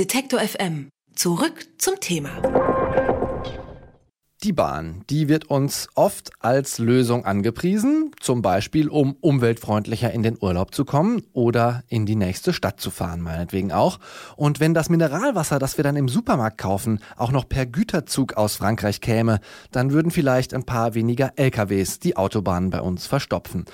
Detektor FM. Zurück zum Thema. Die Bahn, die wird uns oft als Lösung angepriesen, zum Beispiel um umweltfreundlicher in den Urlaub zu kommen oder in die nächste Stadt zu fahren, meinetwegen auch. Und wenn das Mineralwasser, das wir dann im Supermarkt kaufen, auch noch per Güterzug aus Frankreich käme, dann würden vielleicht ein paar weniger LKWs die Autobahnen bei uns verstopfen.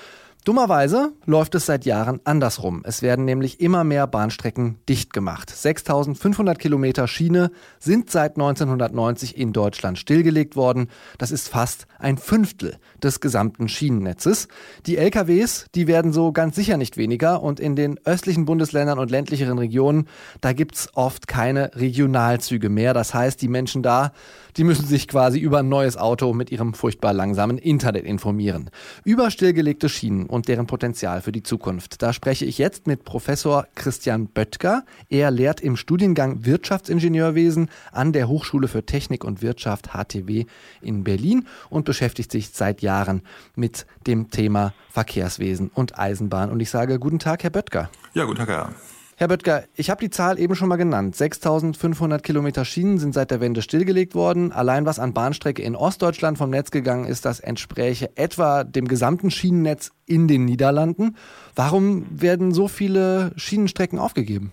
Dummerweise läuft es seit Jahren andersrum. Es werden nämlich immer mehr Bahnstrecken dicht gemacht. 6500 Kilometer Schiene sind seit 1990 in Deutschland stillgelegt worden. Das ist fast ein Fünftel des gesamten Schienennetzes. Die LKWs, die werden so ganz sicher nicht weniger und in den östlichen Bundesländern und ländlicheren Regionen, da gibt's oft keine Regionalzüge mehr. Das heißt, die Menschen da, die müssen sich quasi über ein neues Auto mit ihrem furchtbar langsamen Internet informieren. Über stillgelegte Schienen und deren Potenzial für die Zukunft. Da spreche ich jetzt mit Professor Christian Böttger. Er lehrt im Studiengang Wirtschaftsingenieurwesen an der Hochschule für Technik und Wirtschaft HTW in Berlin und beschäftigt sich seit Jahren mit dem Thema Verkehrswesen und Eisenbahn. Und ich sage guten Tag, Herr Böttger. Ja, guten Tag, Herr. Herr Böttger, ich habe die Zahl eben schon mal genannt. 6500 Kilometer Schienen sind seit der Wende stillgelegt worden. Allein was an Bahnstrecke in Ostdeutschland vom Netz gegangen ist, das entspräche etwa dem gesamten Schienennetz in den Niederlanden. Warum werden so viele Schienenstrecken aufgegeben?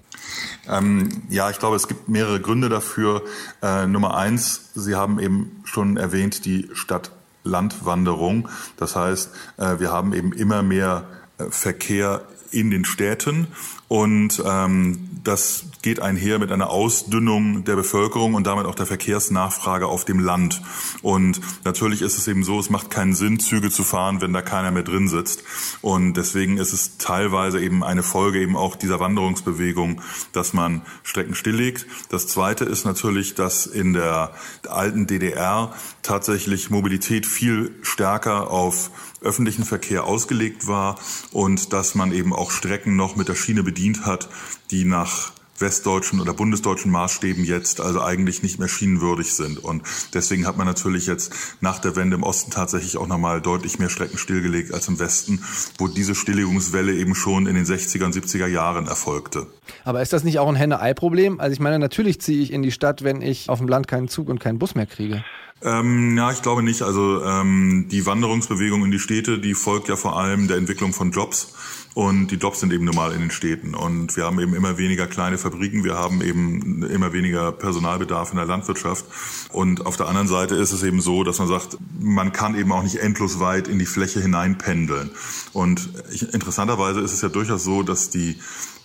Ähm, ja, ich glaube, es gibt mehrere Gründe dafür. Äh, Nummer eins, Sie haben eben schon erwähnt, die Stadt-Land-Wanderung. Das heißt, äh, wir haben eben immer mehr Verkehr in den Städten und ähm, das geht einher mit einer Ausdünnung der Bevölkerung und damit auch der Verkehrsnachfrage auf dem Land. Und natürlich ist es eben so, es macht keinen Sinn, Züge zu fahren, wenn da keiner mehr drin sitzt. Und deswegen ist es teilweise eben eine Folge eben auch dieser Wanderungsbewegung, dass man Strecken stilllegt. Das Zweite ist natürlich, dass in der alten DDR tatsächlich Mobilität viel stärker auf öffentlichen Verkehr ausgelegt war und dass man eben auch Strecken noch mit der Schiene bedient hat, die nach westdeutschen oder bundesdeutschen Maßstäben jetzt also eigentlich nicht mehr schienenwürdig sind. Und deswegen hat man natürlich jetzt nach der Wende im Osten tatsächlich auch nochmal deutlich mehr Strecken stillgelegt als im Westen, wo diese Stilllegungswelle eben schon in den 60er und 70er Jahren erfolgte. Aber ist das nicht auch ein Henne-Ei-Problem? Also ich meine, natürlich ziehe ich in die Stadt, wenn ich auf dem Land keinen Zug und keinen Bus mehr kriege. Ähm, ja, ich glaube nicht. Also ähm, die Wanderungsbewegung in die Städte, die folgt ja vor allem der Entwicklung von Jobs. Und die Jobs sind eben normal in den Städten. Und wir haben eben immer weniger kleine Fabriken, wir haben eben immer weniger Personalbedarf in der Landwirtschaft. Und auf der anderen Seite ist es eben so, dass man sagt, man kann eben auch nicht endlos weit in die Fläche hineinpendeln. Und ich, interessanterweise ist es ja durchaus so, dass die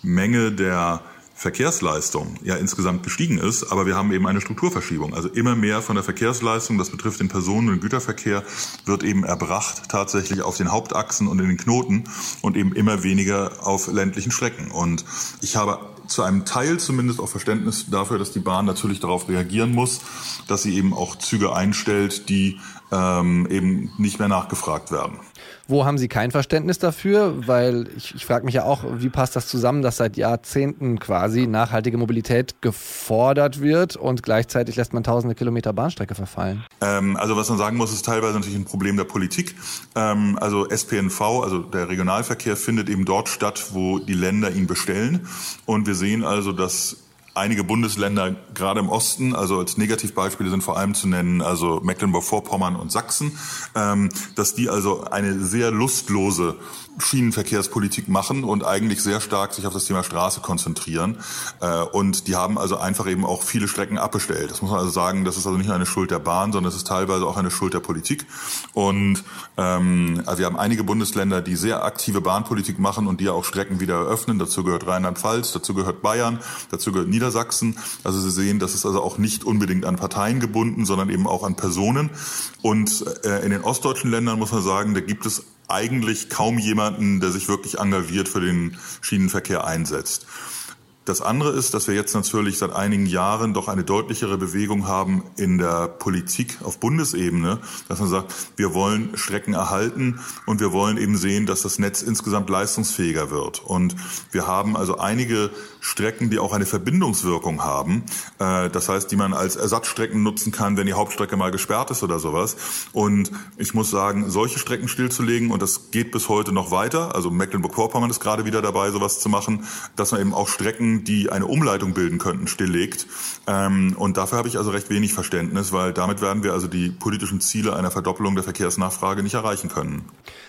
Menge der Verkehrsleistung ja insgesamt gestiegen ist, aber wir haben eben eine Strukturverschiebung. Also immer mehr von der Verkehrsleistung, das betrifft den Personen- und Güterverkehr, wird eben erbracht tatsächlich auf den Hauptachsen und in den Knoten und eben immer weniger auf ländlichen Strecken. Und ich habe zu einem Teil zumindest auch Verständnis dafür, dass die Bahn natürlich darauf reagieren muss, dass sie eben auch Züge einstellt, die ähm, eben nicht mehr nachgefragt werden. Wo haben Sie kein Verständnis dafür? Weil ich, ich frage mich ja auch, wie passt das zusammen, dass seit Jahrzehnten quasi nachhaltige Mobilität gefordert wird und gleichzeitig lässt man tausende Kilometer Bahnstrecke verfallen? Ähm, also was man sagen muss, ist teilweise natürlich ein Problem der Politik. Ähm, also SPNV, also der Regionalverkehr, findet eben dort statt, wo die Länder ihn bestellen. Und wir sehen also, dass einige Bundesländer, gerade im Osten, also als Negativbeispiele sind vor allem zu nennen, also Mecklenburg-Vorpommern und Sachsen, ähm, dass die also eine sehr lustlose Schienenverkehrspolitik machen und eigentlich sehr stark sich auf das Thema Straße konzentrieren. Äh, und die haben also einfach eben auch viele Strecken abbestellt. Das muss man also sagen, das ist also nicht nur eine Schuld der Bahn, sondern es ist teilweise auch eine Schuld der Politik. Und ähm, also wir haben einige Bundesländer, die sehr aktive Bahnpolitik machen und die auch Strecken wieder eröffnen. Dazu gehört Rheinland-Pfalz, dazu gehört Bayern, dazu gehört Niedersachsen. Also Sie sehen, das ist also auch nicht unbedingt an Parteien gebunden, sondern eben auch an Personen. Und äh, in den ostdeutschen Ländern muss man sagen, da gibt es eigentlich kaum jemanden, der sich wirklich engagiert für den Schienenverkehr einsetzt. Das andere ist, dass wir jetzt natürlich seit einigen Jahren doch eine deutlichere Bewegung haben in der Politik auf Bundesebene, dass man sagt, wir wollen Strecken erhalten und wir wollen eben sehen, dass das Netz insgesamt leistungsfähiger wird. Und wir haben also einige Strecken, die auch eine Verbindungswirkung haben. Äh, das heißt, die man als Ersatzstrecken nutzen kann, wenn die Hauptstrecke mal gesperrt ist oder sowas. Und ich muss sagen, solche Strecken stillzulegen, und das geht bis heute noch weiter, also Mecklenburg-Vorpommern ist gerade wieder dabei, sowas zu machen, dass man eben auch Strecken, die eine Umleitung bilden könnten, stilllegt. Ähm, und dafür habe ich also recht wenig Verständnis, weil damit werden wir also die politischen Ziele einer Verdoppelung der Verkehrsnachfrage nicht erreichen können.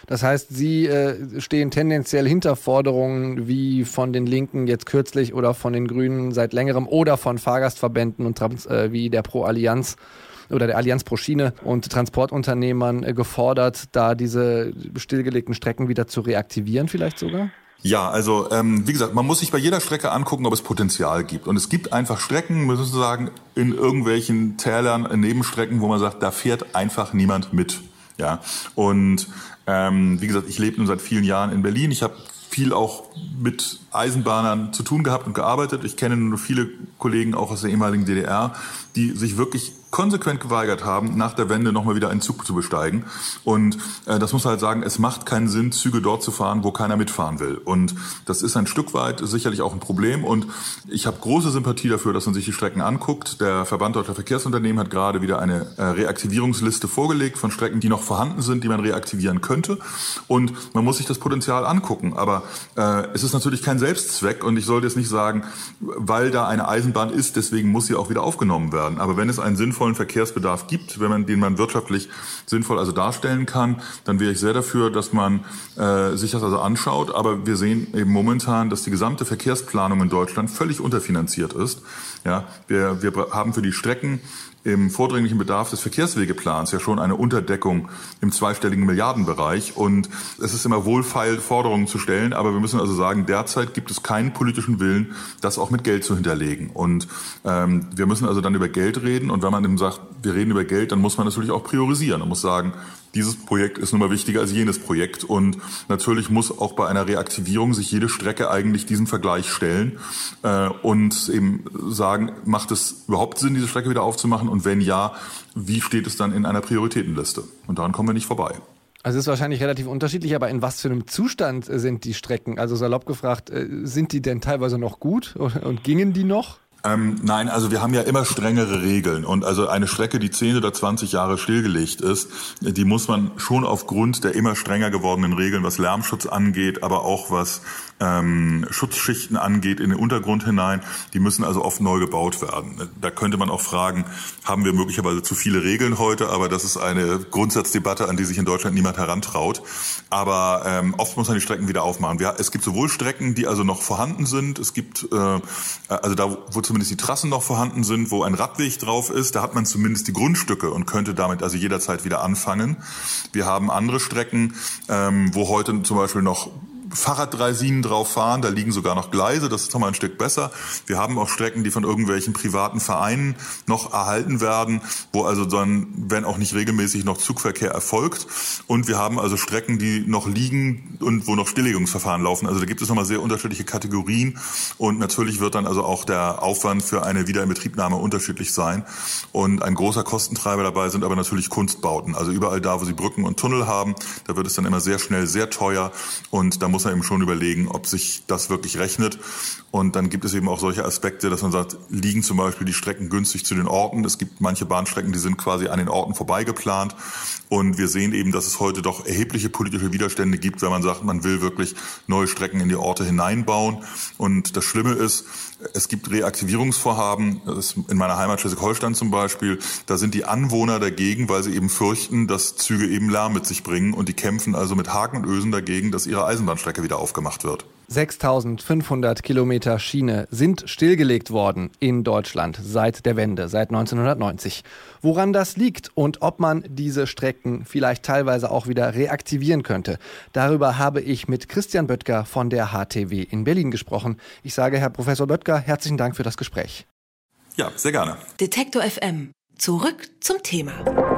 Das heißt, Sie äh, stehen tendenziell hinter Forderungen wie von den Linken jetzt kürzlich oder von den Grünen seit längerem oder von Fahrgastverbänden und äh, wie der Pro Allianz oder der Allianz pro Schiene und Transportunternehmern äh, gefordert, da diese stillgelegten Strecken wieder zu reaktivieren vielleicht sogar? Ja, also ähm, wie gesagt, man muss sich bei jeder Strecke angucken, ob es Potenzial gibt. Und es gibt einfach Strecken, müssen wir sagen, in irgendwelchen Tälern, in Nebenstrecken, wo man sagt, da fährt einfach niemand mit. Ja, und ähm, wie gesagt, ich lebe nun seit vielen Jahren in Berlin. Ich habe viel auch mit Eisenbahnern zu tun gehabt und gearbeitet. Ich kenne nur viele Kollegen auch aus der ehemaligen DDR, die sich wirklich konsequent geweigert haben, nach der Wende nochmal wieder einen Zug zu besteigen. Und äh, das muss halt sagen, es macht keinen Sinn, Züge dort zu fahren, wo keiner mitfahren will. Und das ist ein Stück weit sicherlich auch ein Problem. Und ich habe große Sympathie dafür, dass man sich die Strecken anguckt. Der Verband Deutscher Verkehrsunternehmen hat gerade wieder eine äh, Reaktivierungsliste vorgelegt von Strecken, die noch vorhanden sind, die man reaktivieren könnte. Und man muss sich das Potenzial angucken. Aber äh, es ist natürlich kein Selbstzweck. Und ich sollte jetzt nicht sagen, weil da eine Eisenbahn ist, deswegen muss sie auch wieder aufgenommen werden. Aber wenn es einen sinnvollen sinnvollen Verkehrsbedarf gibt, wenn man den man wirtschaftlich sinnvoll also darstellen kann, dann wäre ich sehr dafür, dass man äh, sich das also anschaut. Aber wir sehen eben momentan, dass die gesamte Verkehrsplanung in Deutschland völlig unterfinanziert ist. Ja, wir, wir haben für die Strecken im vordringlichen Bedarf des Verkehrswegeplans ja schon eine Unterdeckung im zweistelligen Milliardenbereich. Und es ist immer wohlfeil, Forderungen zu stellen, aber wir müssen also sagen, derzeit gibt es keinen politischen Willen, das auch mit Geld zu hinterlegen. Und ähm, wir müssen also dann über Geld reden. Und wenn man eben sagt, wir reden über Geld, dann muss man natürlich auch priorisieren. Man muss sagen, dieses Projekt ist nun mal wichtiger als jenes Projekt. Und natürlich muss auch bei einer Reaktivierung sich jede Strecke eigentlich diesem Vergleich stellen äh, und eben sagen, macht es überhaupt Sinn, diese Strecke wieder aufzumachen? Und wenn ja, wie steht es dann in einer Prioritätenliste? Und daran kommen wir nicht vorbei. Also es ist wahrscheinlich relativ unterschiedlich, aber in was für einem Zustand sind die Strecken? Also salopp gefragt, äh, sind die denn teilweise noch gut und gingen die noch? Ähm, nein, also wir haben ja immer strengere Regeln und also eine Strecke, die 10 oder 20 Jahre stillgelegt ist, die muss man schon aufgrund der immer strenger gewordenen Regeln, was Lärmschutz angeht, aber auch was ähm, Schutzschichten angeht in den Untergrund hinein, die müssen also oft neu gebaut werden. Da könnte man auch fragen, haben wir möglicherweise zu viele Regeln heute, aber das ist eine Grundsatzdebatte, an die sich in Deutschland niemand herantraut. Aber ähm, oft muss man die Strecken wieder aufmachen. Wir, es gibt sowohl Strecken, die also noch vorhanden sind, es gibt äh, also da, wo zumindest die Trassen noch vorhanden sind, wo ein Radweg drauf ist, da hat man zumindest die Grundstücke und könnte damit also jederzeit wieder anfangen. Wir haben andere Strecken, ähm, wo heute zum Beispiel noch Fahrraddreisinen drauf fahren. Da liegen sogar noch Gleise, das ist nochmal ein Stück besser. Wir haben auch Strecken, die von irgendwelchen privaten Vereinen noch erhalten werden, wo also dann, wenn auch nicht regelmäßig, noch Zugverkehr erfolgt. Und wir haben also Strecken, die noch liegen und wo noch Stilllegungsverfahren laufen. Also da gibt es nochmal sehr unterschiedliche Kategorien. Und natürlich wird dann also auch der Aufwand für eine Wiederinbetriebnahme unterschiedlich sein. Und ein großer Kostentreiber dabei sind aber natürlich Kunstbauten. Also überall da, wo sie Brücken und Tunnel haben, da wird es dann immer sehr schnell sehr teuer. Und da muss muss man eben schon überlegen, ob sich das wirklich rechnet. Und dann gibt es eben auch solche Aspekte, dass man sagt, liegen zum Beispiel die Strecken günstig zu den Orten. Es gibt manche Bahnstrecken, die sind quasi an den Orten vorbeigeplant. Und wir sehen eben, dass es heute doch erhebliche politische Widerstände gibt, wenn man sagt, man will wirklich neue Strecken in die Orte hineinbauen. Und das Schlimme ist, es gibt Reaktivierungsvorhaben, in meiner Heimat Schleswig-Holstein zum Beispiel, da sind die Anwohner dagegen, weil sie eben fürchten, dass Züge eben Lärm mit sich bringen und die kämpfen also mit Haken und Ösen dagegen, dass ihre Eisenbahnstrecke wieder aufgemacht wird. 6500 Kilometer Schiene sind stillgelegt worden in Deutschland seit der Wende, seit 1990. Woran das liegt und ob man diese Strecken vielleicht teilweise auch wieder reaktivieren könnte, darüber habe ich mit Christian Böttger von der HTW in Berlin gesprochen. Ich sage Herr Professor Böttger, herzlichen Dank für das Gespräch. Ja, sehr gerne. Detektor FM. Zurück zum Thema.